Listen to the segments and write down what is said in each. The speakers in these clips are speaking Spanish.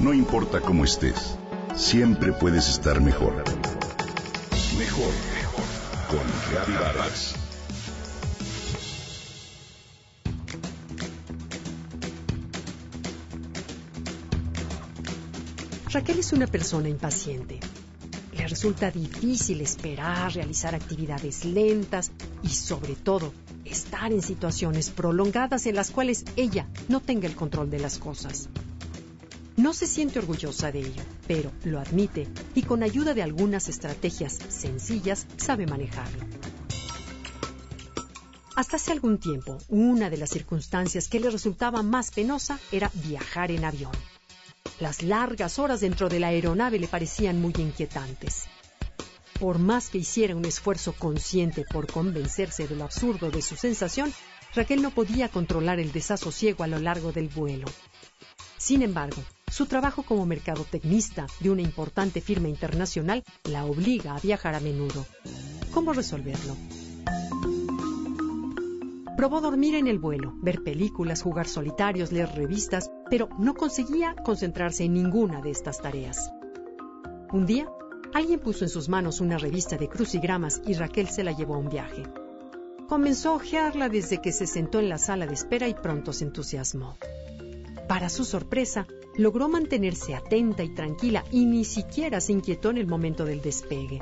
No importa cómo estés, siempre puedes estar mejor. Mejor, mejor. Con Reavivadas. Raquel es una persona impaciente. Le resulta difícil esperar, realizar actividades lentas y sobre todo estar en situaciones prolongadas en las cuales ella no tenga el control de las cosas. No se siente orgullosa de ello, pero lo admite y con ayuda de algunas estrategias sencillas sabe manejarlo. Hasta hace algún tiempo, una de las circunstancias que le resultaba más penosa era viajar en avión. Las largas horas dentro de la aeronave le parecían muy inquietantes. Por más que hiciera un esfuerzo consciente por convencerse de lo absurdo de su sensación, Raquel no podía controlar el desasosiego a lo largo del vuelo. Sin embargo, su trabajo como mercadotecnista de una importante firma internacional la obliga a viajar a menudo. ¿Cómo resolverlo? Probó dormir en el vuelo, ver películas, jugar solitarios, leer revistas, pero no conseguía concentrarse en ninguna de estas tareas. Un día, alguien puso en sus manos una revista de crucigramas y Raquel se la llevó a un viaje. Comenzó a ojearla desde que se sentó en la sala de espera y pronto se entusiasmó. Para su sorpresa, logró mantenerse atenta y tranquila y ni siquiera se inquietó en el momento del despegue.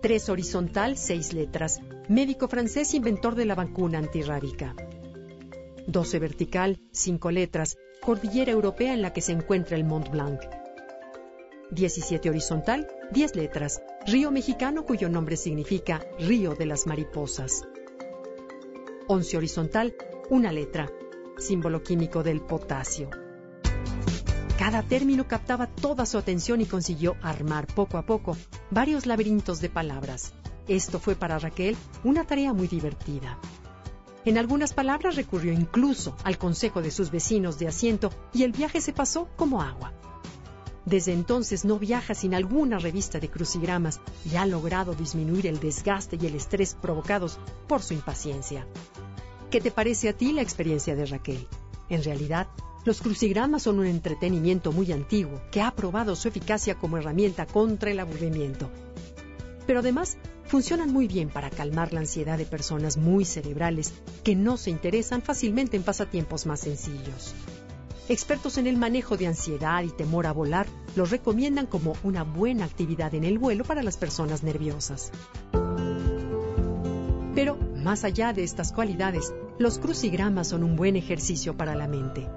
Tres horizontal, seis letras. Médico francés inventor de la vacuna antirrábica. 12 vertical, cinco letras. Cordillera europea en la que se encuentra el Mont Blanc. 17 horizontal, 10 letras. Río mexicano cuyo nombre significa Río de las Mariposas. 11 horizontal, una letra símbolo químico del potasio. Cada término captaba toda su atención y consiguió armar poco a poco varios laberintos de palabras. Esto fue para Raquel una tarea muy divertida. En algunas palabras recurrió incluso al consejo de sus vecinos de asiento y el viaje se pasó como agua. Desde entonces no viaja sin alguna revista de crucigramas y ha logrado disminuir el desgaste y el estrés provocados por su impaciencia. ¿Qué te parece a ti la experiencia de Raquel? En realidad, los crucigramas son un entretenimiento muy antiguo que ha probado su eficacia como herramienta contra el aburrimiento. Pero además, funcionan muy bien para calmar la ansiedad de personas muy cerebrales que no se interesan fácilmente en pasatiempos más sencillos. Expertos en el manejo de ansiedad y temor a volar los recomiendan como una buena actividad en el vuelo para las personas nerviosas. Pero, más allá de estas cualidades, los crucigramas son un buen ejercicio para la mente.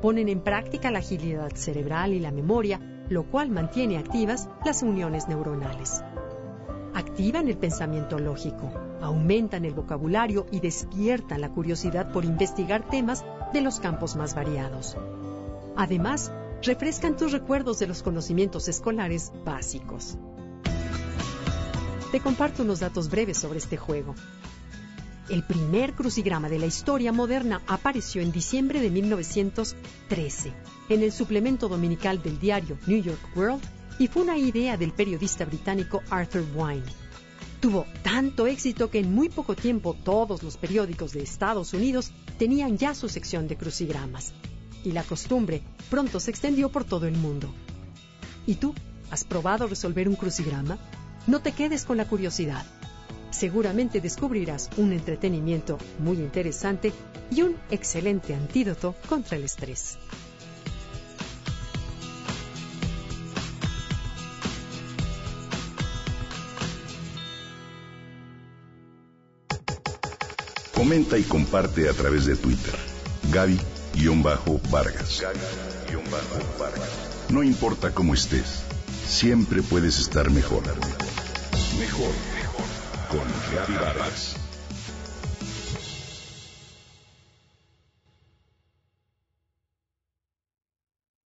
Ponen en práctica la agilidad cerebral y la memoria, lo cual mantiene activas las uniones neuronales. Activan el pensamiento lógico, aumentan el vocabulario y despiertan la curiosidad por investigar temas de los campos más variados. Además, refrescan tus recuerdos de los conocimientos escolares básicos. Te comparto unos datos breves sobre este juego. El primer crucigrama de la historia moderna apareció en diciembre de 1913 en el suplemento dominical del diario New York World y fue una idea del periodista británico Arthur Wine. Tuvo tanto éxito que en muy poco tiempo todos los periódicos de Estados Unidos tenían ya su sección de crucigramas y la costumbre pronto se extendió por todo el mundo. ¿Y tú? ¿Has probado resolver un crucigrama? No te quedes con la curiosidad. Seguramente descubrirás un entretenimiento muy interesante y un excelente antídoto contra el estrés. Comenta y comparte a través de Twitter. Gaby-Vargas. No importa cómo estés, siempre puedes estar mejor. Mejor, mejor. Con Gaby Vargas.